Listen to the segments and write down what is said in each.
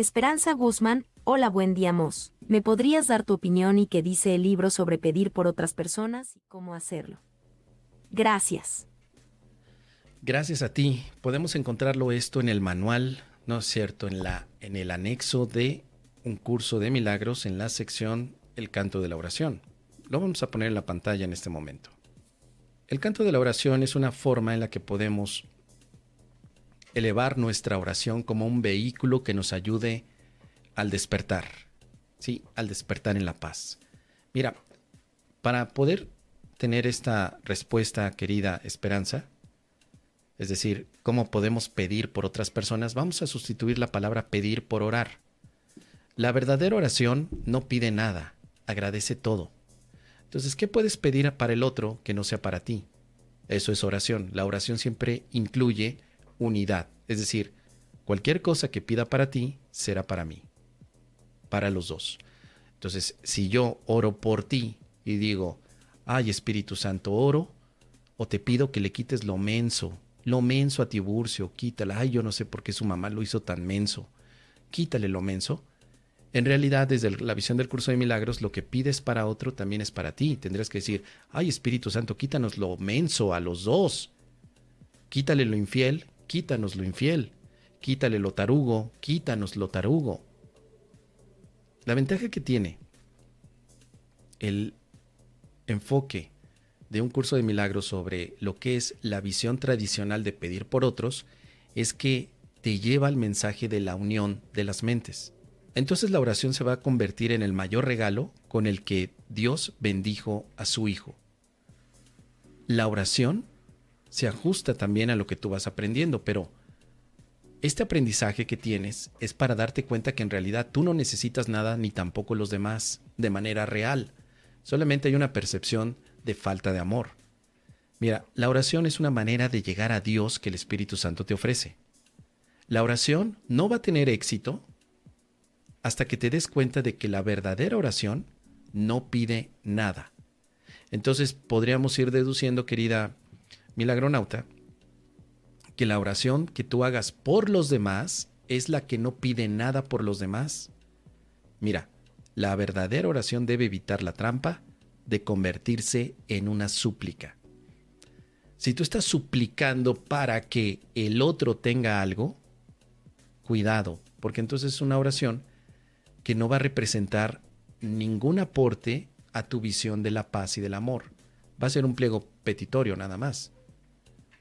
Esperanza Guzmán, hola buen día Mos. ¿Me podrías dar tu opinión y qué dice el libro sobre pedir por otras personas y cómo hacerlo? Gracias. Gracias a ti. Podemos encontrarlo esto en el manual, ¿no es cierto? En, la, en el anexo de un curso de milagros en la sección El canto de la oración. Lo vamos a poner en la pantalla en este momento. El canto de la oración es una forma en la que podemos elevar nuestra oración como un vehículo que nos ayude al despertar, ¿sí? Al despertar en la paz. Mira, para poder tener esta respuesta, querida Esperanza, es decir, cómo podemos pedir por otras personas, vamos a sustituir la palabra pedir por orar. La verdadera oración no pide nada, agradece todo. Entonces, ¿qué puedes pedir para el otro que no sea para ti? Eso es oración. La oración siempre incluye unidad. Es decir, cualquier cosa que pida para ti será para mí, para los dos. Entonces, si yo oro por ti y digo, ay Espíritu Santo, oro, o te pido que le quites lo menso, lo menso a Tiburcio, quítala, ay yo no sé por qué su mamá lo hizo tan menso, quítale lo menso. En realidad, desde la visión del curso de milagros, lo que pides para otro también es para ti. Tendrás que decir, ay Espíritu Santo, quítanos lo menso a los dos. Quítale lo infiel, quítanos lo infiel, quítale lo tarugo, quítanos lo tarugo. La ventaja que tiene el enfoque de un curso de milagros sobre lo que es la visión tradicional de pedir por otros es que te lleva al mensaje de la unión de las mentes. Entonces la oración se va a convertir en el mayor regalo con el que Dios bendijo a su Hijo. La oración se ajusta también a lo que tú vas aprendiendo, pero este aprendizaje que tienes es para darte cuenta que en realidad tú no necesitas nada ni tampoco los demás de manera real. Solamente hay una percepción de falta de amor. Mira, la oración es una manera de llegar a Dios que el Espíritu Santo te ofrece. La oración no va a tener éxito hasta que te des cuenta de que la verdadera oración no pide nada. Entonces podríamos ir deduciendo, querida milagronauta, que la oración que tú hagas por los demás es la que no pide nada por los demás. Mira, la verdadera oración debe evitar la trampa de convertirse en una súplica. Si tú estás suplicando para que el otro tenga algo, cuidado, porque entonces es una oración que no va a representar ningún aporte a tu visión de la paz y del amor. Va a ser un pliego petitorio nada más.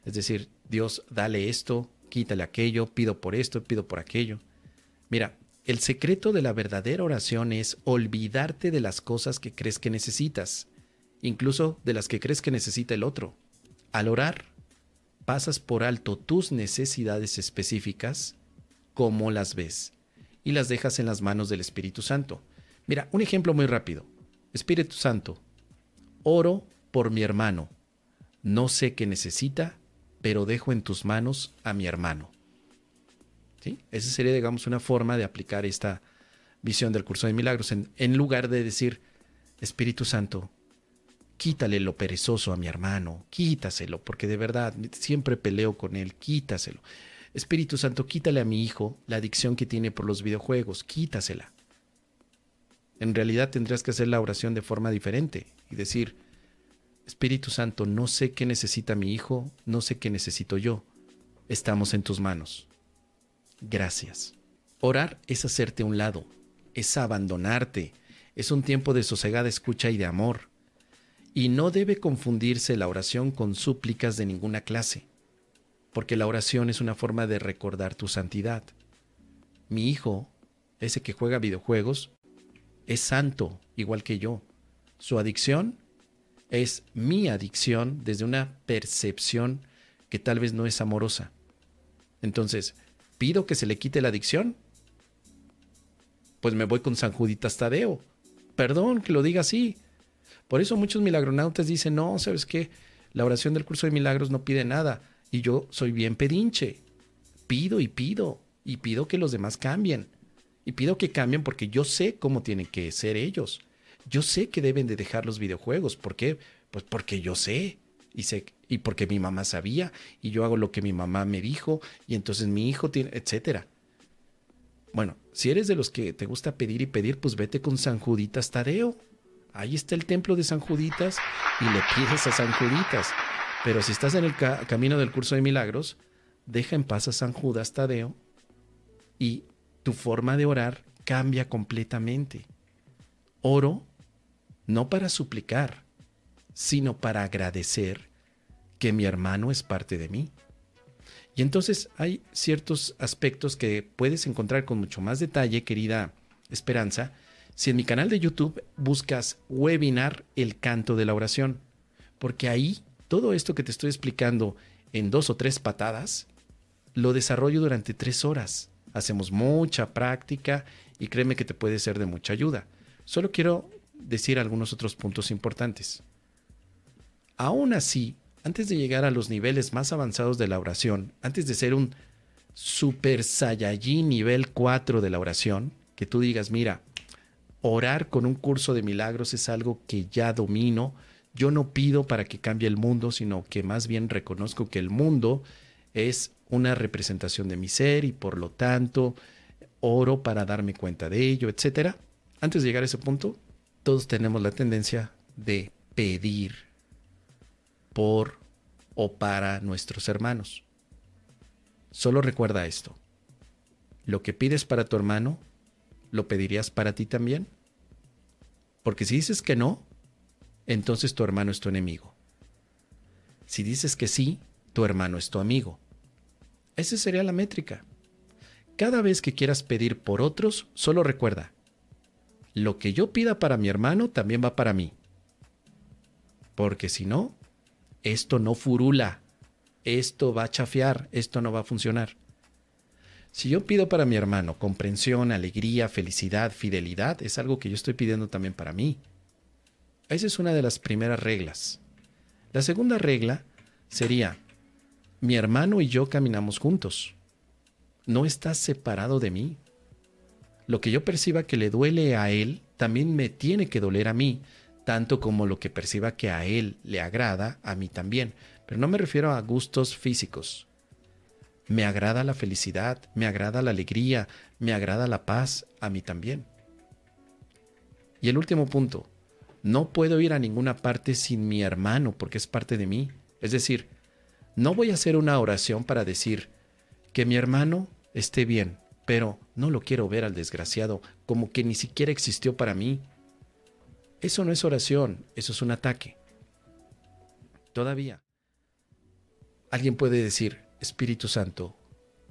Es decir, Dios, dale esto, quítale aquello, pido por esto, pido por aquello. Mira, el secreto de la verdadera oración es olvidarte de las cosas que crees que necesitas, incluso de las que crees que necesita el otro. Al orar, pasas por alto tus necesidades específicas, como las ves, y las dejas en las manos del Espíritu Santo. Mira, un ejemplo muy rápido. Espíritu Santo, oro por mi hermano. No sé qué necesita, pero dejo en tus manos a mi hermano. ¿Sí? Esa sería, digamos, una forma de aplicar esta visión del curso de milagros, en, en lugar de decir, Espíritu Santo, quítale lo perezoso a mi hermano, quítaselo, porque de verdad siempre peleo con él, quítaselo. Espíritu Santo, quítale a mi hijo la adicción que tiene por los videojuegos, quítasela. En realidad tendrías que hacer la oración de forma diferente y decir, Espíritu Santo, no sé qué necesita mi hijo, no sé qué necesito yo. Estamos en tus manos. Gracias. Orar es hacerte un lado, es abandonarte, es un tiempo de sosegada escucha y de amor. Y no debe confundirse la oración con súplicas de ninguna clase, porque la oración es una forma de recordar tu santidad. Mi hijo, ese que juega videojuegos, es santo, igual que yo. Su adicción es mi adicción desde una percepción que tal vez no es amorosa. Entonces, ¿pido que se le quite la adicción? Pues me voy con San Juditas Tadeo. Perdón que lo diga así. Por eso muchos milagronautas dicen, no, ¿sabes qué? La oración del curso de milagros no pide nada. Y yo soy bien pedinche. Pido y pido. Y pido que los demás cambien. Y pido que cambien porque yo sé cómo tienen que ser ellos. Yo sé que deben de dejar los videojuegos. ¿Por qué? Pues porque yo sé. Y, sé, y porque mi mamá sabía. Y yo hago lo que mi mamá me dijo. Y entonces mi hijo tiene, etcétera. Bueno, si eres de los que te gusta pedir y pedir, pues vete con San Juditas Tadeo. Ahí está el templo de San Juditas y le pides a San Juditas. Pero si estás en el camino del curso de milagros, deja en paz a San Judas Tadeo y tu forma de orar cambia completamente. Oro no para suplicar, sino para agradecer que mi hermano es parte de mí. Y entonces hay ciertos aspectos que puedes encontrar con mucho más detalle, querida Esperanza, si en mi canal de YouTube buscas webinar el canto de la oración, porque ahí todo esto que te estoy explicando en dos o tres patadas, lo desarrollo durante tres horas. Hacemos mucha práctica y créeme que te puede ser de mucha ayuda. Solo quiero decir algunos otros puntos importantes. Aún así, antes de llegar a los niveles más avanzados de la oración, antes de ser un super saiyajin nivel 4 de la oración, que tú digas, mira, orar con un curso de milagros es algo que ya domino, yo no pido para que cambie el mundo, sino que más bien reconozco que el mundo es una representación de mi ser y por lo tanto oro para darme cuenta de ello, etcétera. Antes de llegar a ese punto, todos tenemos la tendencia de pedir por o para nuestros hermanos. Solo recuerda esto. Lo que pides para tu hermano, ¿lo pedirías para ti también? Porque si dices que no, entonces tu hermano es tu enemigo. Si dices que sí, tu hermano es tu amigo. Esa sería la métrica. Cada vez que quieras pedir por otros, solo recuerda, lo que yo pida para mi hermano también va para mí. Porque si no, esto no furula, esto va a chafear, esto no va a funcionar. Si yo pido para mi hermano comprensión, alegría, felicidad, fidelidad, es algo que yo estoy pidiendo también para mí. Esa es una de las primeras reglas. La segunda regla sería, mi hermano y yo caminamos juntos. No estás separado de mí. Lo que yo perciba que le duele a él, también me tiene que doler a mí tanto como lo que perciba que a él le agrada, a mí también. Pero no me refiero a gustos físicos. Me agrada la felicidad, me agrada la alegría, me agrada la paz, a mí también. Y el último punto, no puedo ir a ninguna parte sin mi hermano porque es parte de mí. Es decir, no voy a hacer una oración para decir que mi hermano esté bien, pero no lo quiero ver al desgraciado como que ni siquiera existió para mí. Eso no es oración, eso es un ataque. Todavía. Alguien puede decir, Espíritu Santo,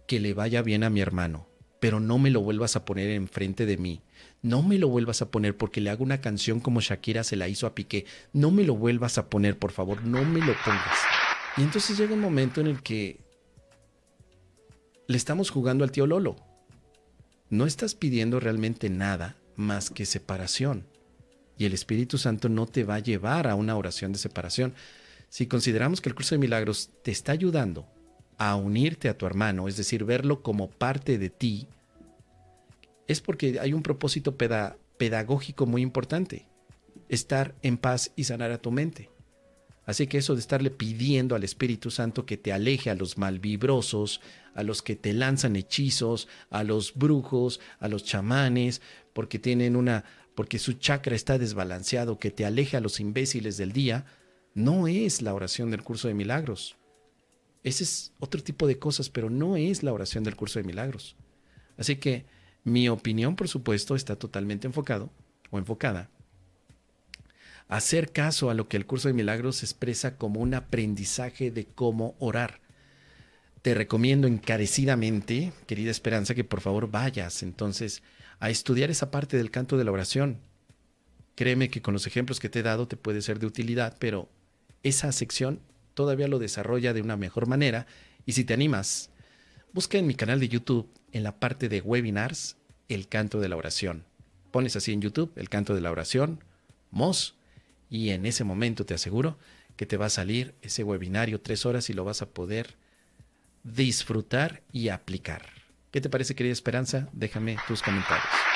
que le vaya bien a mi hermano, pero no me lo vuelvas a poner enfrente de mí. No me lo vuelvas a poner porque le hago una canción como Shakira se la hizo a Piqué. No me lo vuelvas a poner, por favor, no me lo pongas. Y entonces llega un momento en el que le estamos jugando al tío Lolo. No estás pidiendo realmente nada más que separación y el Espíritu Santo no te va a llevar a una oración de separación. Si consideramos que el curso de milagros te está ayudando a unirte a tu hermano, es decir, verlo como parte de ti, es porque hay un propósito pedagógico muy importante, estar en paz y sanar a tu mente. Así que eso de estarle pidiendo al Espíritu Santo que te aleje a los malvibrosos, a los que te lanzan hechizos, a los brujos, a los chamanes, porque tienen una porque su chakra está desbalanceado, que te aleje a los imbéciles del día, no es la oración del curso de milagros. Ese es otro tipo de cosas, pero no es la oración del curso de milagros. Así que mi opinión, por supuesto, está totalmente enfocado o enfocada hacer caso a lo que el curso de milagros expresa como un aprendizaje de cómo orar. Te recomiendo encarecidamente, querida Esperanza, que por favor vayas entonces a estudiar esa parte del canto de la oración. Créeme que con los ejemplos que te he dado te puede ser de utilidad, pero esa sección todavía lo desarrolla de una mejor manera y si te animas, busca en mi canal de YouTube, en la parte de webinars, el canto de la oración. Pones así en YouTube el canto de la oración, MOS, y en ese momento te aseguro que te va a salir ese webinario tres horas y lo vas a poder disfrutar y aplicar. ¿Qué te parece, querida Esperanza? Déjame tus comentarios.